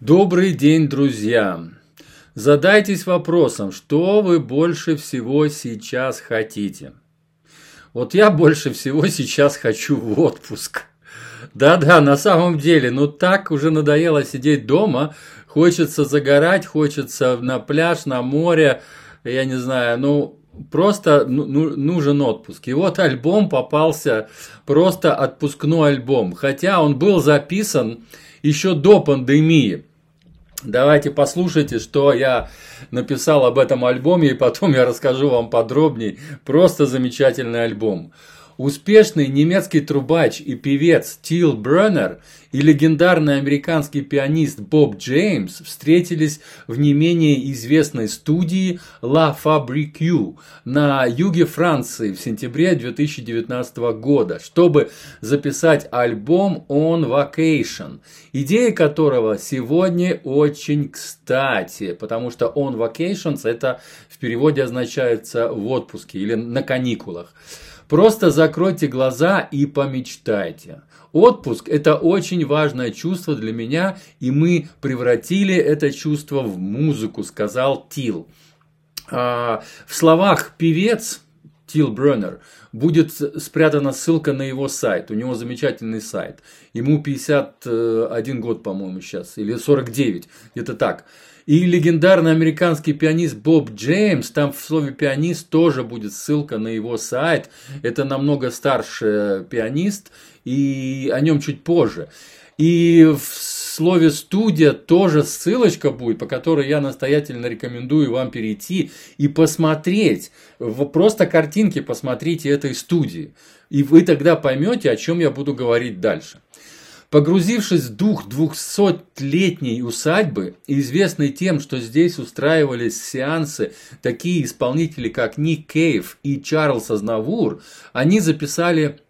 Добрый день, друзья! Задайтесь вопросом, что вы больше всего сейчас хотите? Вот я больше всего сейчас хочу в отпуск. Да-да, на самом деле, ну так уже надоело сидеть дома, хочется загорать, хочется на пляж, на море, я не знаю, ну просто ну, ну нужен отпуск. И вот альбом попался, просто отпускной альбом, хотя он был записан еще до пандемии. Давайте послушайте, что я написал об этом альбоме, и потом я расскажу вам подробнее. Просто замечательный альбом. Успешный немецкий трубач и певец Тил Бреннер и легендарный американский пианист Боб Джеймс встретились в не менее известной студии La Fabrique на юге Франции в сентябре 2019 года, чтобы записать альбом On Vacation, идея которого сегодня очень кстати, потому что On Vacations это в переводе означается в отпуске или на каникулах. Просто закройте глаза и помечтайте. Отпуск – это очень важное чувство для меня, и мы превратили это чувство в музыку, сказал Тил. А, в словах певец Тил Бреннер будет спрятана ссылка на его сайт. У него замечательный сайт. Ему 51 год, по-моему, сейчас, или 49, где-то так. И легендарный американский пианист Боб Джеймс, там в слове пианист тоже будет ссылка на его сайт. Это намного старше пианист, и о нем чуть позже. И в слове студия тоже ссылочка будет, по которой я настоятельно рекомендую вам перейти и посмотреть, просто картинки посмотрите этой студии. И вы тогда поймете, о чем я буду говорить дальше. Погрузившись в дух двухсотлетней усадьбы, известной тем, что здесь устраивались сеансы такие исполнители, как Ник Кейв и Чарльз Азнавур, они записали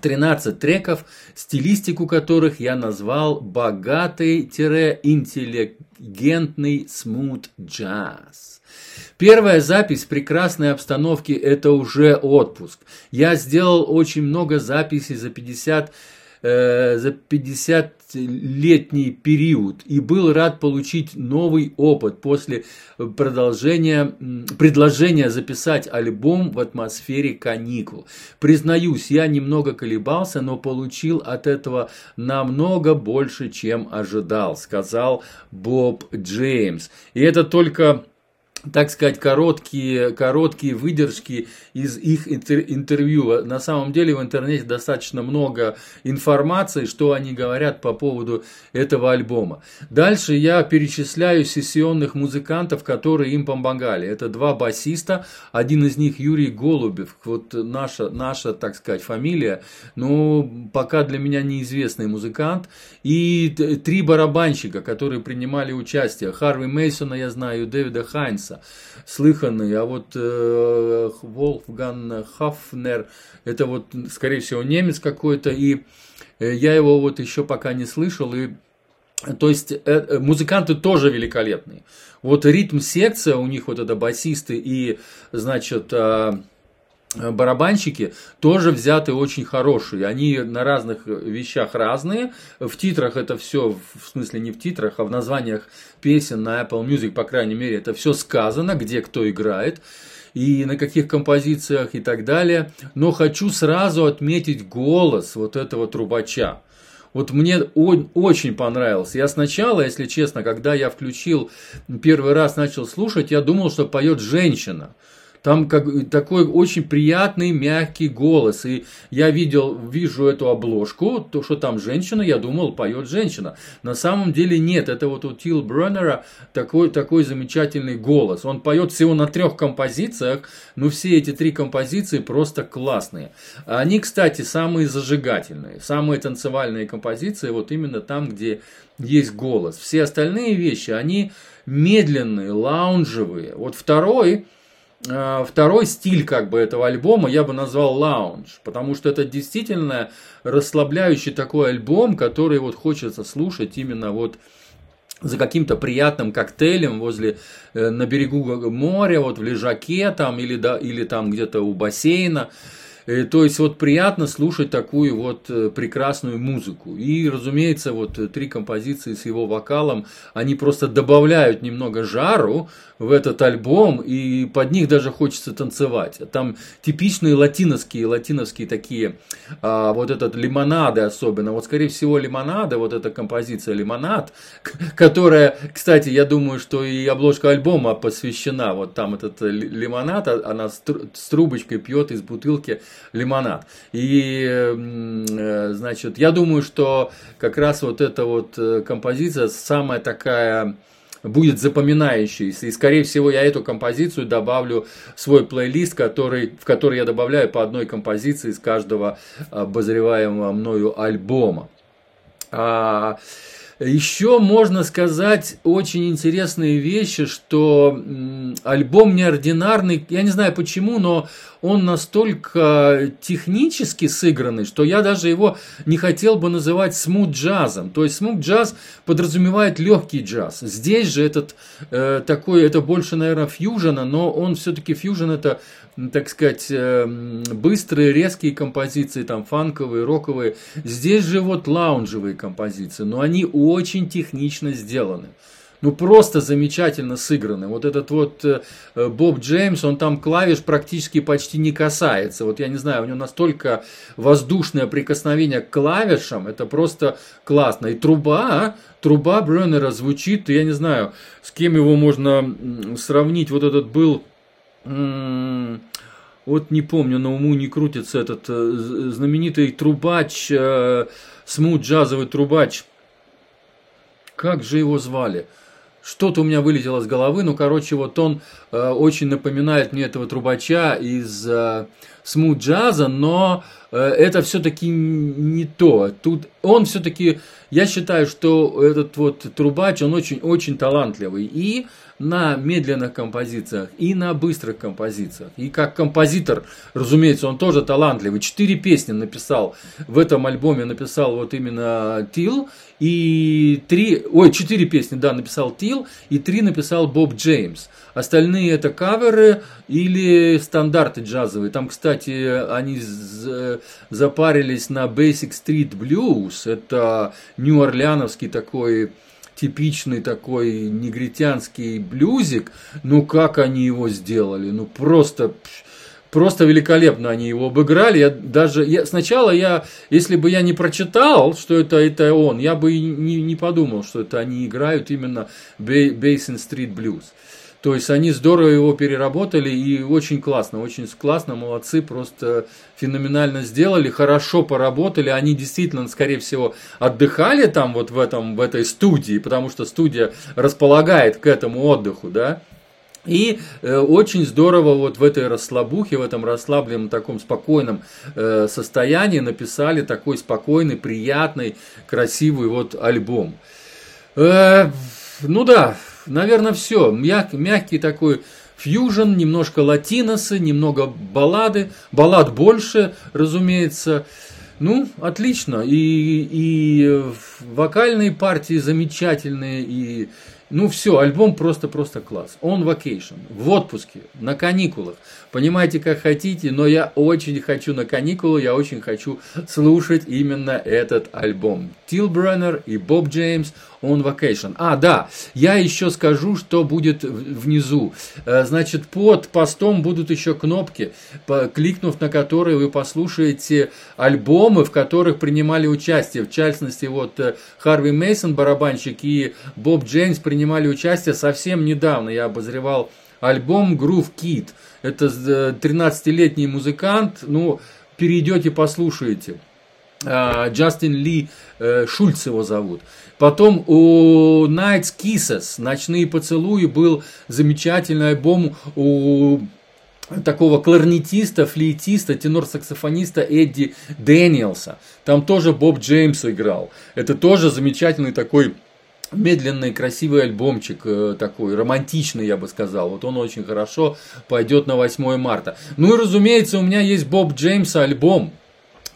13 треков, стилистику которых я назвал богатый-интеллигентный смут джаз. Первая запись прекрасной обстановке – это уже отпуск. Я сделал очень много записей за 50 Э, за 50-летний период и был рад получить новый опыт после продолжения, предложения записать альбом в атмосфере каникул. Признаюсь, я немного колебался, но получил от этого намного больше, чем ожидал, сказал Боб Джеймс. И это только так сказать, короткие, короткие выдержки из их интервью. На самом деле в интернете достаточно много информации, что они говорят по поводу этого альбома. Дальше я перечисляю сессионных музыкантов, которые им помогали. Это два басиста, один из них Юрий Голубев, вот наша, наша так сказать, фамилия, но пока для меня неизвестный музыкант, и три барабанщика, которые принимали участие. Харви Мейсона я знаю, Дэвида Хайнса. Гесса слыханный, а вот э, Волфган Хафнер, это вот, скорее всего, немец какой-то, и э, я его вот еще пока не слышал, и то есть э, э, музыканты тоже великолепные. Вот ритм секция у них вот это басисты и, значит, Э, барабанщики тоже взяты очень хорошие. Они на разных вещах разные. В титрах это все, в смысле не в титрах, а в названиях песен на Apple Music, по крайней мере, это все сказано, где кто играет и на каких композициях и так далее. Но хочу сразу отметить голос вот этого трубача. Вот мне очень понравился. Я сначала, если честно, когда я включил первый раз начал слушать, я думал, что поет женщина. Там как, такой очень приятный, мягкий голос. И я видел, вижу эту обложку, то, что там женщина, я думал, поет женщина. На самом деле нет, это вот у Тил Бреннера такой, такой замечательный голос. Он поет всего на трех композициях, но все эти три композиции просто классные. Они, кстати, самые зажигательные, самые танцевальные композиции, вот именно там, где есть голос. Все остальные вещи, они медленные, лаунжевые. Вот второй, второй стиль как бы этого альбома я бы назвал лаунж, потому что это действительно расслабляющий такой альбом, который вот хочется слушать именно вот за каким-то приятным коктейлем возле э, на берегу моря, вот в лежаке там или да или там где-то у бассейна. Э, то есть вот приятно слушать такую вот э, прекрасную музыку. И, разумеется, вот э, три композиции с его вокалом, они просто добавляют немного жару в этот альбом, и под них даже хочется танцевать. Там типичные латиновские, латиновские такие, а, вот этот лимонады особенно. Вот, скорее всего, лимонада, вот эта композиция лимонад, которая, кстати, я думаю, что и обложка альбома посвящена. Вот там этот лимонад, а, она с трубочкой пьет из бутылки лимонад. И, э, значит, я думаю, что как раз вот эта вот э, композиция самая такая будет запоминающейся. И, скорее всего, я эту композицию добавлю в свой плейлист, который, в который я добавляю по одной композиции из каждого обозреваемого мною альбома. А, еще можно сказать очень интересные вещи, что альбом неординарный, я не знаю почему, но он настолько технически сыгранный, что я даже его не хотел бы называть смут джазом. То есть смут джаз подразумевает легкий джаз. Здесь же этот э, такой, это больше, наверное, фьюжена, но он все-таки фьюжен это так сказать, э, быстрые, резкие композиции, там, фанковые, роковые. Здесь же вот лаунжевые композиции, но они очень технично сделаны. Ну, просто замечательно сыграны. Вот этот вот э, Боб Джеймс, он там клавиш практически почти не касается. Вот я не знаю, у него настолько воздушное прикосновение к клавишам, это просто классно. И труба, труба Брюнера звучит, я не знаю, с кем его можно сравнить. Вот этот был вот не помню, на уму не крутится этот э, знаменитый трубач, э, смут джазовый трубач. Как же его звали? Что-то у меня вылетело с головы, ну, короче, вот он э, очень напоминает мне этого трубача из э, смут джаза, но э, это все-таки не то. Тут он все-таки, я считаю, что этот вот трубач, он очень-очень талантливый. И на медленных композициях и на быстрых композициях. И как композитор, разумеется, он тоже талантливый. Четыре песни написал в этом альбоме, написал вот именно Тил. И три, ой, четыре песни, да, написал Тил, и три написал Боб Джеймс. Остальные это каверы или стандарты джазовые. Там, кстати, они запарились на Basic Street Blues. Это нью-орлеановский такой типичный такой негритянский блюзик, ну как они его сделали, ну просто просто великолепно они его обыграли. Я даже я, сначала я, если бы я не прочитал, что это это он, я бы не, не подумал, что это они играют именно Basin Street Blues. То есть они здорово его переработали и очень классно, очень классно, молодцы, просто феноменально сделали, хорошо поработали. Они действительно, скорее всего, отдыхали там вот в, этом, в этой студии, потому что студия располагает к этому отдыху, да. И э, очень здорово вот в этой расслабухе, в этом расслабленном таком спокойном э, состоянии написали такой спокойный, приятный, красивый вот альбом. Э, ну да, наверное, все. Мяг, мягкий такой фьюжн, немножко латиносы, немного баллады. Баллад больше, разумеется. Ну, отлично. И, и вокальные партии замечательные, и ну все, альбом просто-просто класс. Он vacation, в отпуске, на каникулах. Понимаете, как хотите, но я очень хочу на каникулы, я очень хочу слушать именно этот альбом. Тил Бреннер и Боб Джеймс on Vacation. А, да, я еще скажу, что будет внизу. Э, значит, под постом будут еще кнопки, кликнув на которые вы послушаете альбомы, в которых принимали участие. В частности, вот Харви Мейсон, барабанщик, и Боб Джеймс принимали участие совсем недавно. Я обозревал альбом Groove Kid. Это 13-летний э, музыкант, ну, перейдете, послушаете. А, Джастин Ли э, Шульц его зовут. Потом у Nights Kisses, Ночные поцелуи, был замечательный альбом у такого кларнетиста, флейтиста, тенор-саксофониста Эдди Дэниелса. Там тоже Боб Джеймс играл. Это тоже замечательный такой медленный, красивый альбомчик э, такой, романтичный, я бы сказал. Вот он очень хорошо пойдет на 8 марта. Ну и, разумеется, у меня есть Боб Джеймса альбом.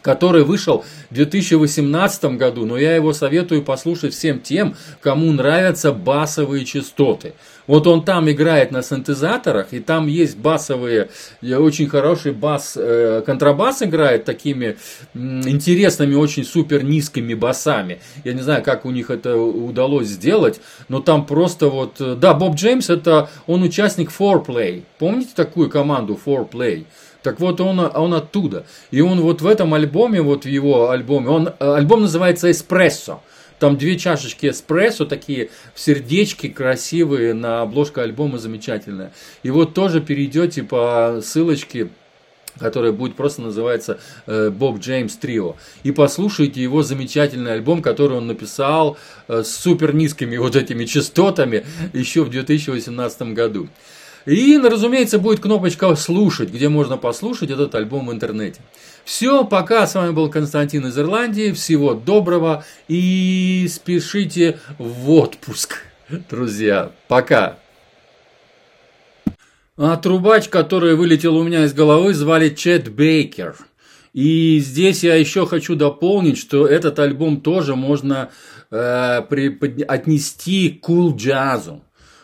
Который вышел в 2018 году, но я его советую послушать всем тем, кому нравятся басовые частоты. Вот он там играет на синтезаторах, и там есть басовые, очень хороший бас, э, контрабас играет такими интересными, очень супер низкими басами. Я не знаю, как у них это удалось сделать, но там просто вот... Э, да, Боб Джеймс, это он участник 4Play. Помните такую команду 4Play? Так вот, он, он оттуда. И он вот в этом альбоме, вот в его альбоме, он, э, альбом называется «Эспрессо». Там две чашечки эспрессо, такие в сердечки красивые, на обложка альбома замечательная. И вот тоже перейдете по ссылочке которая будет просто называться э, Боб Джеймс Трио. И послушайте его замечательный альбом, который он написал э, с супер низкими вот этими частотами еще в 2018 году. И, разумеется, будет кнопочка «Слушать», где можно послушать этот альбом в интернете. Все, пока. С вами был Константин из Ирландии. Всего доброго и спешите в отпуск, друзья. Пока. А трубач, который вылетел у меня из головы, звали Чет Бейкер. И здесь я еще хочу дополнить, что этот альбом тоже можно э, при, под, отнести к кул джазу.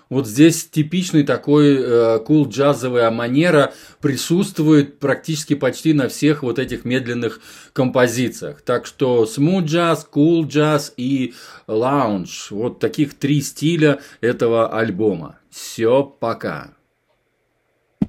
Вот здесь типичный такой э, кул джазовая манера присутствует практически почти на всех вот этих медленных композициях. Так что смут джаз, кул джаз и лаунж. Вот таких три стиля этого альбома. Все, пока.